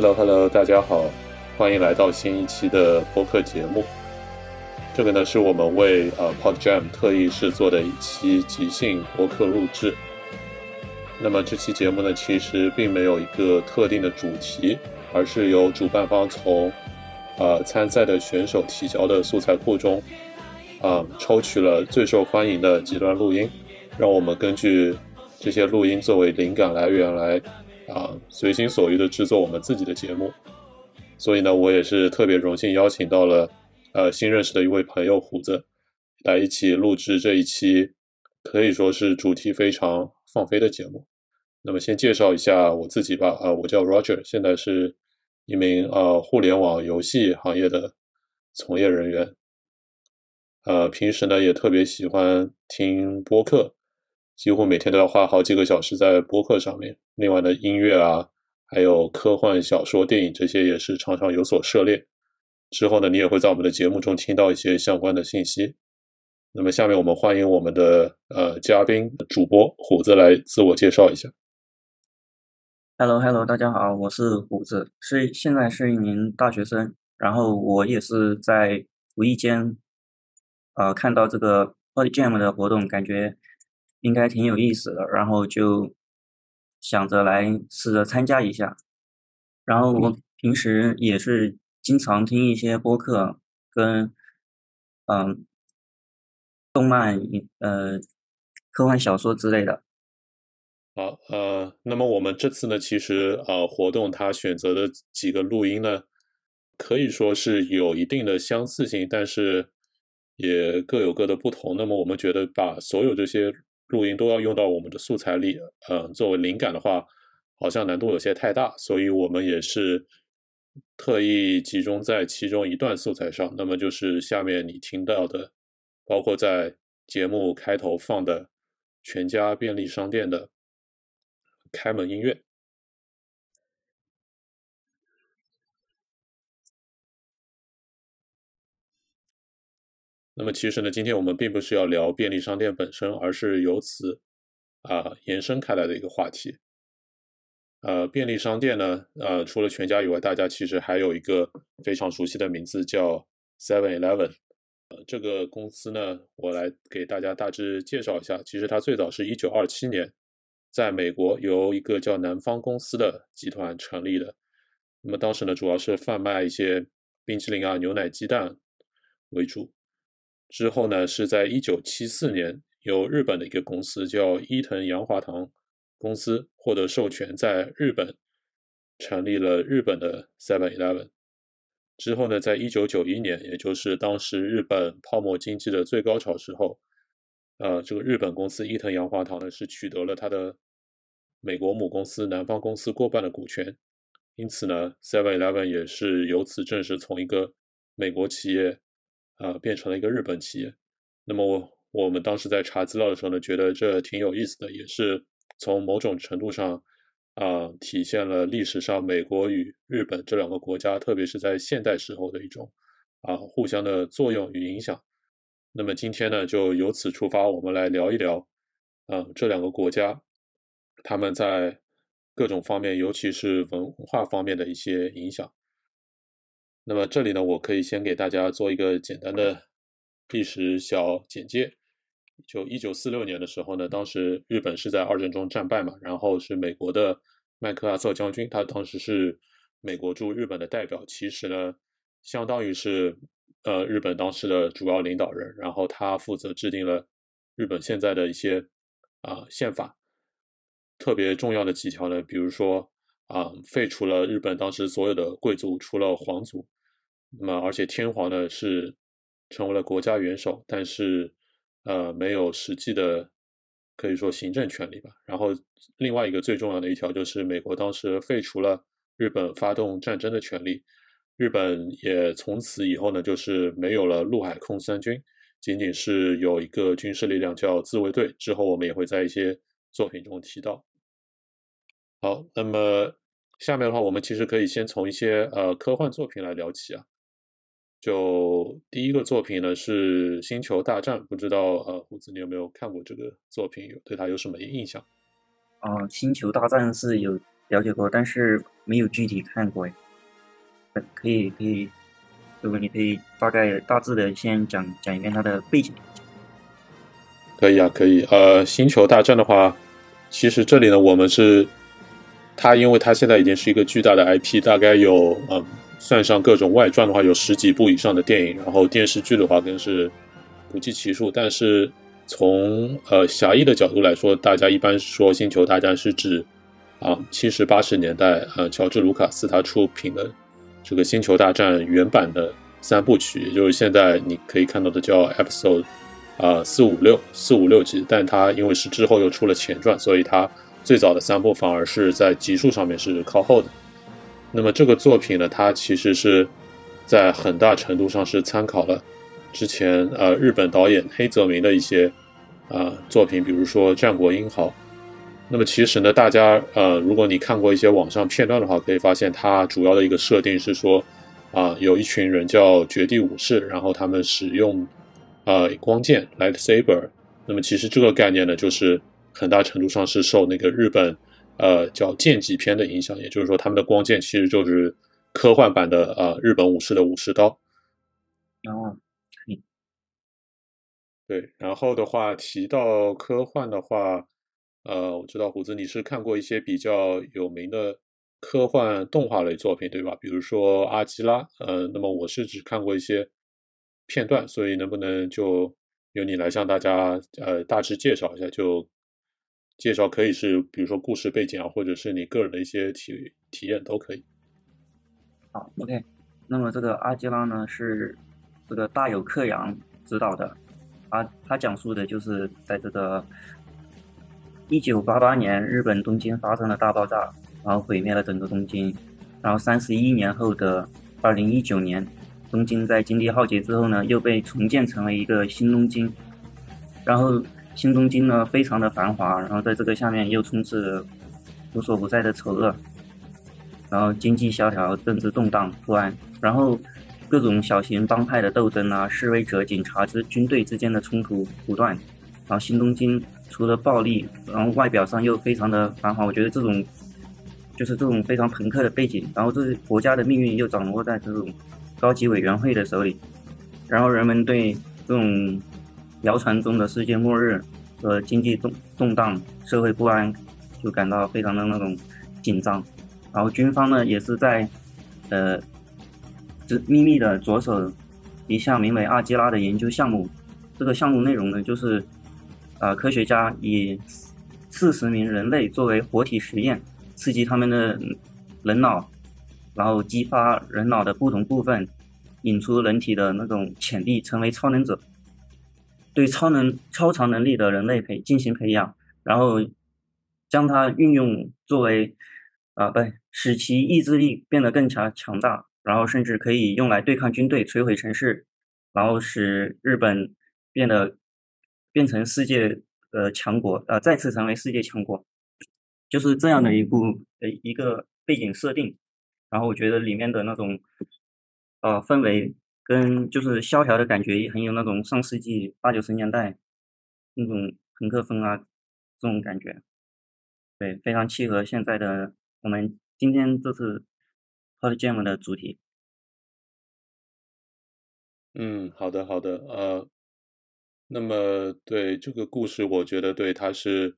Hello Hello，大家好，欢迎来到新一期的播客节目。这个呢是我们为呃 Pod Jam 特意制作的一期即兴播客录制。那么这期节目呢，其实并没有一个特定的主题，而是由主办方从呃参赛的选手提交的素材库中，啊抽取了最受欢迎的几段录音，让我们根据这些录音作为灵感来源来啊随心所欲的制作我们自己的节目。所以呢，我也是特别荣幸邀请到了。呃，新认识的一位朋友虎子，来一起录制这一期，可以说是主题非常放飞的节目。那么先介绍一下我自己吧。啊，我叫 Roger，现在是一名呃互联网游戏行业的从业人员。呃，平时呢也特别喜欢听播客，几乎每天都要花好几个小时在播客上面。另外的，音乐啊，还有科幻小说、电影这些也是常常有所涉猎。之后呢，你也会在我们的节目中听到一些相关的信息。那么，下面我们欢迎我们的呃嘉宾主播虎子来自我介绍一下。Hello，Hello，大家好，我是虎子，是现在是一名大学生。然后我也是在无意间，呃，看到这个 Body Jam 的活动，感觉应该挺有意思的，然后就想着来试着参加一下。然后我平时也是。经常听一些播客，跟嗯动漫、呃科幻小说之类的。好，呃，那么我们这次呢，其实呃活动它选择的几个录音呢，可以说是有一定的相似性，但是也各有各的不同。那么我们觉得把所有这些录音都要用到我们的素材里，嗯，作为灵感的话，好像难度有些太大，所以我们也是。特意集中在其中一段素材上，那么就是下面你听到的，包括在节目开头放的全家便利商店的开门音乐。那么其实呢，今天我们并不是要聊便利商店本身，而是由此啊延伸开来的一个话题。呃，便利商店呢，呃，除了全家以外，大家其实还有一个非常熟悉的名字叫 Seven Eleven。呃，这个公司呢，我来给大家大致介绍一下。其实它最早是一九二七年在美国由一个叫南方公司的集团成立的。那么当时呢，主要是贩卖一些冰淇淋啊、牛奶、鸡蛋为主。之后呢，是在一九七四年由日本的一个公司叫伊藤洋华堂。公司获得授权，在日本成立了日本的 Seven Eleven。之后呢，在一九九一年，也就是当时日本泡沫经济的最高潮时候，呃，这个日本公司伊藤洋华堂呢是取得了它的美国母公司南方公司过半的股权，因此呢，Seven Eleven 也是由此正式从一个美国企业啊变成了一个日本企业。那么我我们当时在查资料的时候呢，觉得这挺有意思的，也是。从某种程度上，啊，体现了历史上美国与日本这两个国家，特别是在现代时候的一种啊互相的作用与影响。那么今天呢，就由此出发，我们来聊一聊，啊，这两个国家他们在各种方面，尤其是文化方面的一些影响。那么这里呢，我可以先给大家做一个简单的历史小简介。就一九四六年的时候呢，当时日本是在二战中战败嘛，然后是美国的麦克阿瑟将军，他当时是美国驻日本的代表，其实呢，相当于是呃日本当时的主要领导人，然后他负责制定了日本现在的一些啊宪法，特别重要的几条呢，比如说啊废除了日本当时所有的贵族，除了皇族，那么而且天皇呢是成为了国家元首，但是。呃，没有实际的，可以说行政权利吧。然后另外一个最重要的一条就是，美国当时废除了日本发动战争的权利，日本也从此以后呢，就是没有了陆海空三军，仅仅是有一个军事力量叫自卫队。之后我们也会在一些作品中提到。好，那么下面的话，我们其实可以先从一些呃科幻作品来聊起啊。就第一个作品呢是《星球大战》，不知道呃胡子你有没有看过这个作品？有对它有什么印象？啊，《星球大战》是有了解过，但是没有具体看过。哎，可以可以，如果你可以大概大致的先讲讲一遍它的背景。可以啊，可以。呃，星球大战的话，其实这里呢，我们是它，因为它现在已经是一个巨大的 IP，大概有嗯，算上各种外传的话，有十几部以上的电影，然后电视剧的话更是不计其数。但是从呃狭义的角度来说，大家一般说星球大战是指啊七十八十年代呃乔治卢卡斯他出品的这个星球大战原版的三部曲，也就是现在你可以看到的叫 Episode。啊，四五六四五六集，但它因为是之后又出了前传，所以它最早的三部反而是在集数上面是靠后的。那么这个作品呢，它其实是在很大程度上是参考了之前呃日本导演黑泽明的一些啊作品，比如说《战国英豪》。那么其实呢，大家呃如果你看过一些网上片段的话，可以发现它主要的一个设定是说啊有一群人叫绝地武士，然后他们使用。呃，光剑 lightsaber，那么其实这个概念呢，就是很大程度上是受那个日本呃叫剑戟片的影响，也就是说他们的光剑其实就是科幻版的呃日本武士的武士刀。哦，对，然后的话提到科幻的话，呃，我知道虎子你是看过一些比较有名的科幻动画类作品对吧？比如说阿基拉，呃，那么我是只看过一些。片段，所以能不能就由你来向大家呃大致介绍一下？就介绍可以是比如说故事背景啊，或者是你个人的一些体体验都可以。好，OK。那么这个阿基拉呢是这个大有克洋指导的，他他讲述的就是在这个一九八八年日本东京发生了大爆炸，然后毁灭了整个东京，然后三十一年后的二零一九年。东京在经历浩劫之后呢，又被重建成为一个新东京。然后新东京呢，非常的繁华，然后在这个下面又充斥无所不在的丑恶，然后经济萧条，政治动荡不安，然后各种小型帮派的斗争啊，示威者、警察之军队之间的冲突不断。然后新东京除了暴力，然后外表上又非常的繁华。我觉得这种就是这种非常朋克的背景，然后这国家的命运又掌握在这种。高级委员会的手里，然后人们对这种谣传中的世界末日和经济动动荡、社会不安就感到非常的那种紧张。然后军方呢也是在呃，秘密的着手一项名为阿基拉的研究项目。这个项目内容呢就是，呃，科学家以四十名人类作为活体实验，刺激他们的人脑。然后激发人脑的不同部分，引出人体的那种潜力，成为超能者。对超能、超常能力的人类培进行培养，然后将它运用作为啊，不对，使其意志力变得更加强大，然后甚至可以用来对抗军队、摧毁城市，然后使日本变得变成世界呃强国，呃再次成为世界强国，就是这样的一部呃一个背景设定。然后我觉得里面的那种，呃，氛围跟就是萧条的感觉，很有那种上世纪八九十年代那种朋克风啊，这种感觉，对，非常契合现在的我们今天这次 Hot Jam 的主题。嗯，好的，好的，呃，那么对这个故事，我觉得对它是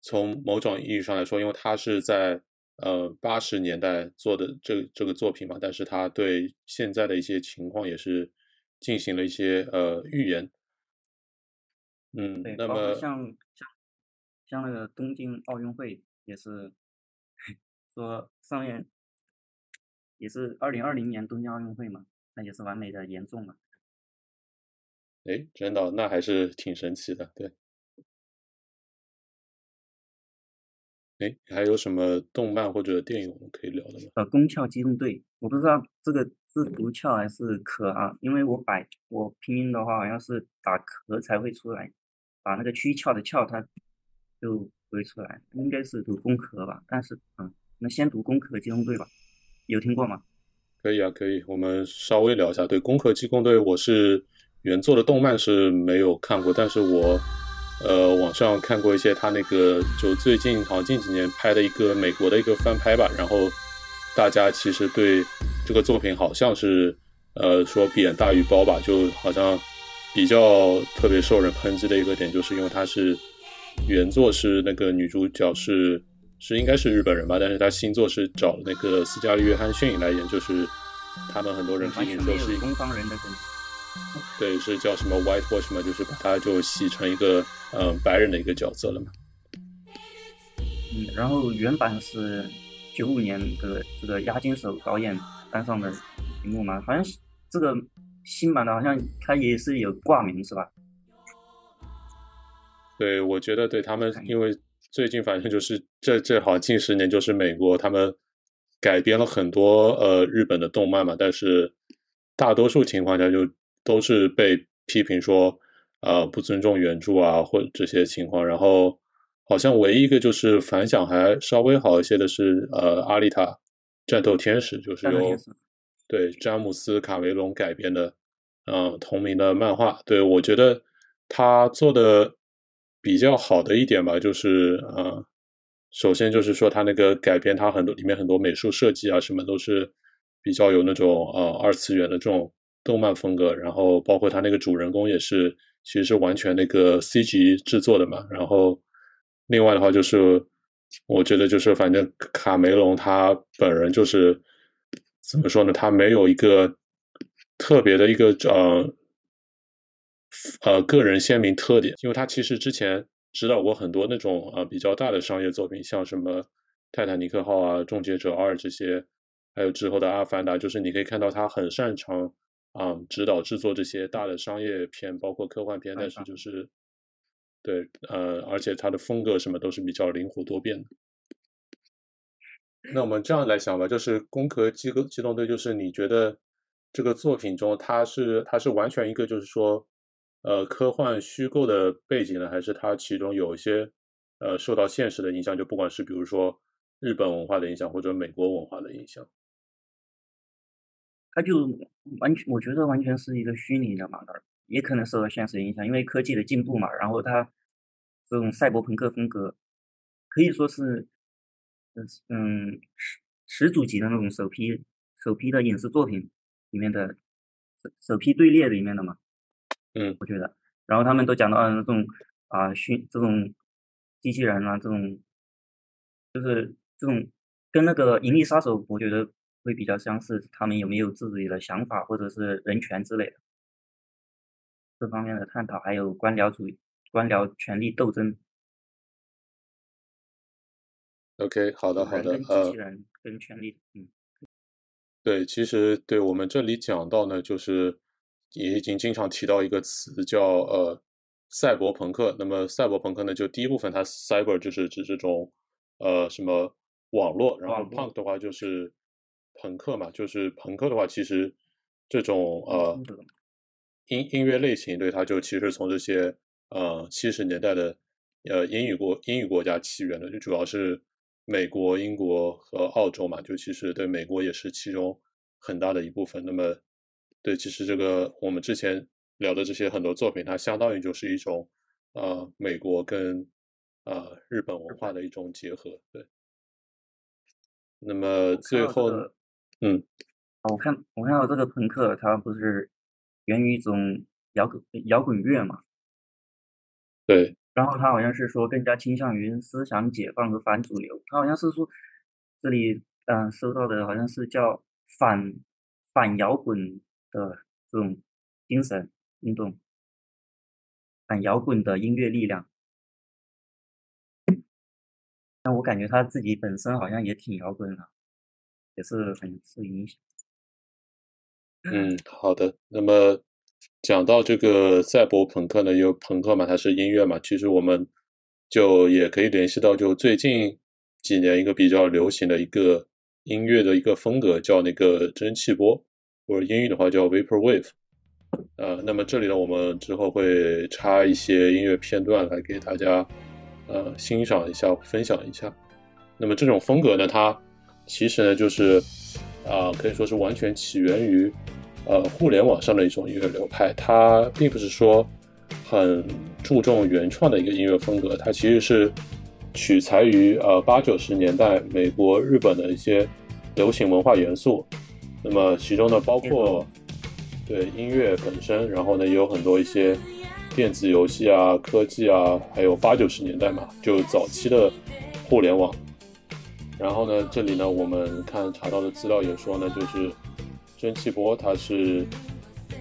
从某种意义上来说，因为它是在。呃，八十年代做的这这个作品嘛，但是他对现在的一些情况也是进行了一些呃预言。嗯，那么像像像那个东京奥运会也是说上面也是二零二零年东京奥运会嘛，那也是完美的严重了。哎，真的，那还是挺神奇的，对。哎，还有什么动漫或者电影我们可以聊的吗？呃，宫壳机动队，我不知道这个是读壳还是壳啊？因为我摆我拼音的话，好像是打壳才会出来，把那个躯壳的壳它就不会出来，应该是读攻壳吧？但是，嗯，那先读攻壳机动队吧，有听过吗？可以啊，可以，我们稍微聊一下。对，攻壳机动队，我是原作的动漫是没有看过，但是我呃网上看过一些他那个就最近好像近几年拍的一个美国的一个翻拍吧，然后大家其实对这个作品好像是呃说贬大于褒吧，就好像比较特别受人抨击的一个点，就是因为它是原作是那个女主角是是应该是日本人吧，但是她新作是找那个斯嘉丽约翰逊来演，就是他们很多人批评说是东方人的梗。对，是叫什么 Whitewash 嘛，就是把它就洗成一个嗯白人的一个角色了嘛。嗯，然后原版是九五年的这个押金手导演搬上的荧幕嘛，好像这个新版的好像他也是有挂名是吧？对，我觉得对他们，因为最近反正就是这这好近十年就是美国他们改编了很多呃日本的动漫嘛，但是大多数情况下就。都是被批评说，呃，不尊重原著啊，或者这些情况。然后，好像唯一一个就是反响还稍微好一些的是，呃，《阿丽塔：战斗天使》，就是由对詹姆斯·卡梅隆改编的，嗯，同名的漫画。对我觉得他做的比较好的一点吧，就是呃，首先就是说他那个改编，他很多里面很多美术设计啊，什么都是比较有那种呃二次元的这种。动漫风格，然后包括他那个主人公也是，其实是完全那个 C G 制作的嘛。然后另外的话就是，我觉得就是反正卡梅隆他本人就是怎么说呢？他没有一个特别的一个呃呃个人鲜明特点，因为他其实之前指导过很多那种呃比较大的商业作品，像什么泰坦尼克号啊、终结者二这些，还有之后的阿凡达，就是你可以看到他很擅长。啊，指导制作这些大的商业片，包括科幻片，但是就是，对，呃，而且它的风格什么都是比较灵活多变的。那我们这样来想吧，就是《攻壳机机动队》，就是你觉得这个作品中，它是它是完全一个就是说，呃，科幻虚构的背景呢，还是它其中有一些呃受到现实的影响？就不管是比如说日本文化的影响，或者美国文化的影响。它就完全，我觉得完全是一个虚拟的嘛，也可能受到现实影响，因为科技的进步嘛。然后它这种赛博朋克风格可以说是，嗯，始始祖级的那种首批首批的影视作品里面的首首批队列里面的嘛。嗯，我觉得。然后他们都讲到那种啊虚这种机器人啊这种，就是这种跟那个《银翼杀手》，我觉得。会比较相似，他们有没有自己的想法，或者是人权之类的这方面的探讨，还有官僚主义、官僚权力斗争。OK，好的，好的，呃，机器人跟权力，嗯，对，其实对我们这里讲到呢，就是也已经经常提到一个词叫呃赛博朋克。那么赛博朋克呢，就第一部分它 cyber 就是指这种呃什么网络，然后 punk 的话就是。朋克嘛，就是朋克的话，其实这种呃音音乐类型，对它就其实从这些呃七十年代的呃英语国英语国家起源的，就主要是美国、英国和澳洲嘛，就其实对美国也是其中很大的一部分。那么对，其实这个我们之前聊的这些很多作品，它相当于就是一种呃美国跟呃日本文化的一种结合。对，那么最后。嗯，我看我看到这个朋克，它不是源于一种摇滚摇滚乐嘛？对。然后他好像是说更加倾向于思想解放和反主流。他好像是说这里嗯收到的好像是叫反反摇滚的这种精神运动，反摇滚的音乐力量。但我感觉他自己本身好像也挺摇滚的。也是很受影响。嗯，好的。那么讲到这个赛博朋克呢，因为朋克嘛，它是音乐嘛，其实我们就也可以联系到，就最近几年一个比较流行的一个音乐的一个风格，叫那个蒸汽波，或者英语的话叫 vapor wave。呃，那么这里呢，我们之后会插一些音乐片段来给大家呃欣赏一下，分享一下。那么这种风格呢，它其实呢，就是啊，可以说是完全起源于呃互联网上的一种音乐流派。它并不是说很注重原创的一个音乐风格，它其实是取材于呃八九十年代美国、日本的一些流行文化元素。那么其中呢，包括对音乐本身，然后呢也有很多一些电子游戏啊、科技啊，还有八九十年代嘛，就早期的互联网。然后呢，这里呢我们看查到的资料也说呢，就是蒸汽波它是。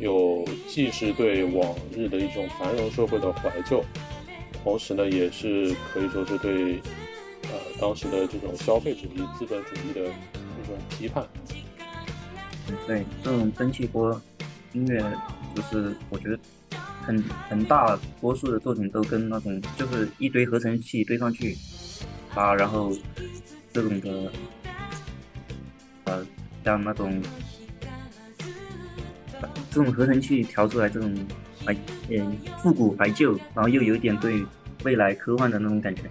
有既是对往日的一种繁荣社会的怀旧，同时呢，也是可以说是对呃当时的这种消费主义、资本主义的一种批判。对，这种蒸汽波音乐，就是我觉得很很大多数的作品都跟那种就是一堆合成器堆上去啊，然后这种的呃像那种。这种合成器调出来这种怀嗯复古怀旧，然后又有点对未来科幻的那种感觉。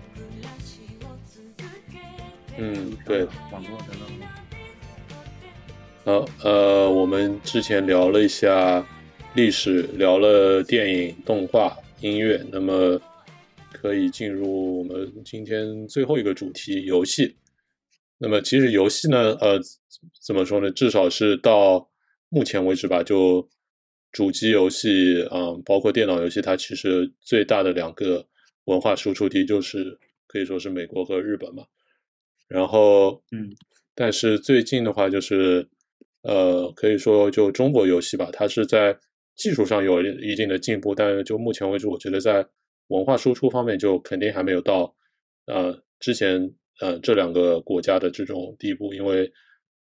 嗯，对。网络的那种。好，呃，我们之前聊了一下历史，聊了电影、动画、音乐，那么可以进入我们今天最后一个主题——游戏。那么，其实游戏呢，呃，怎么说呢？至少是到目前为止吧，就。主机游戏啊，包括电脑游戏，它其实最大的两个文化输出地就是可以说是美国和日本嘛。然后，嗯，但是最近的话，就是呃，可以说就中国游戏吧，它是在技术上有一定的进步，但是就目前为止，我觉得在文化输出方面就肯定还没有到呃之前呃这两个国家的这种地步，因为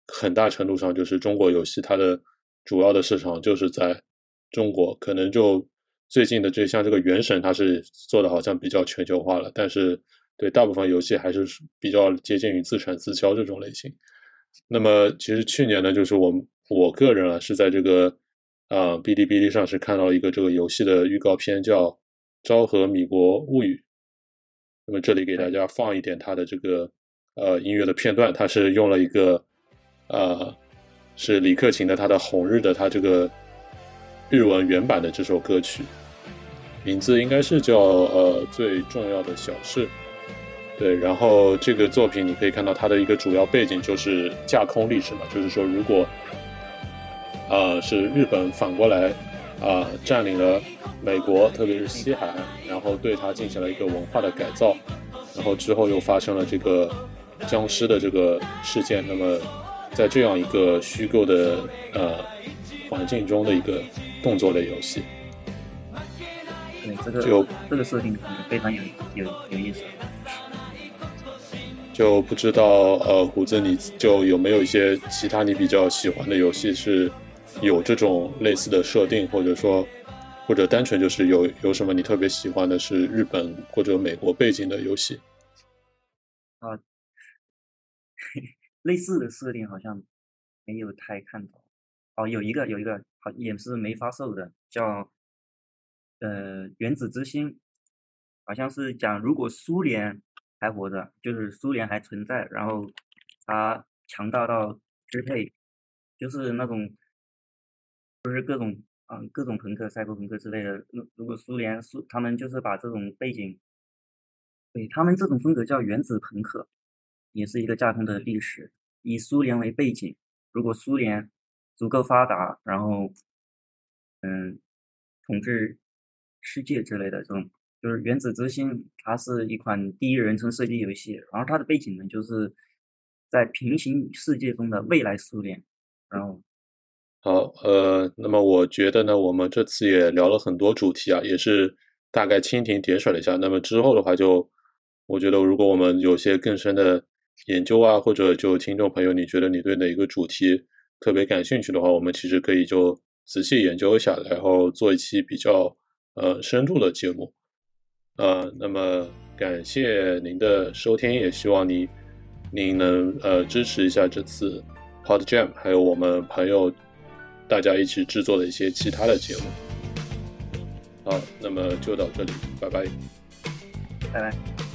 很大程度上就是中国游戏它的主要的市场就是在。中国可能就最近的这像这个《原神》，它是做的好像比较全球化了，但是对大部分游戏还是比较接近于自产自销这种类型。那么其实去年呢，就是我我个人啊是在这个啊哔哩哔哩上是看到一个这个游戏的预告片，叫《昭和米国物语》。那么这里给大家放一点它的这个呃音乐的片段，它是用了一个呃是李克勤的他的《红日》的他这个。日文原版的这首歌曲，名字应该是叫呃最重要的小事，对。然后这个作品你可以看到它的一个主要背景就是架空历史嘛，就是说如果，呃是日本反过来啊占领了美国，特别是西海岸，然后对它进行了一个文化的改造，然后之后又发生了这个僵尸的这个事件，那么在这样一个虚构的呃环境中的一个。动作类游戏，对这个就这个设定非常有有有意思。就不知道呃，胡子你就有没有一些其他你比较喜欢的游戏是有这种类似的设定，或者说或者单纯就是有有什么你特别喜欢的是日本或者美国背景的游戏？啊，类似的设定好像没有太看到。哦，有一个有一个。好，也是没发售的，叫呃《原子之心》，好像是讲如果苏联还活着，就是苏联还存在，然后他强大到支配，就是那种，就是各种嗯各种朋克、赛博朋克之类的。如如果苏联苏他们就是把这种背景，对他们这种风格叫原子朋克，也是一个架空的历史，以苏联为背景，如果苏联。足够发达，然后，嗯，统治世界之类的这种，就是《原子之心》，它是一款第一人称射击游戏，然后它的背景呢，就是在平行世界中的未来苏联。然后，好，呃，那么我觉得呢，我们这次也聊了很多主题啊，也是大概蜻蜓点水了一下。那么之后的话，就我觉得，如果我们有些更深的研究啊，或者就听众朋友，你觉得你对哪个主题？特别感兴趣的话，我们其实可以就仔细研究一下，然后做一期比较呃深度的节目。呃，那么感谢您的收听，也希望您您能呃支持一下这次 Pod Jam，还有我们朋友大家一起制作的一些其他的节目。好，那么就到这里，拜拜，拜拜。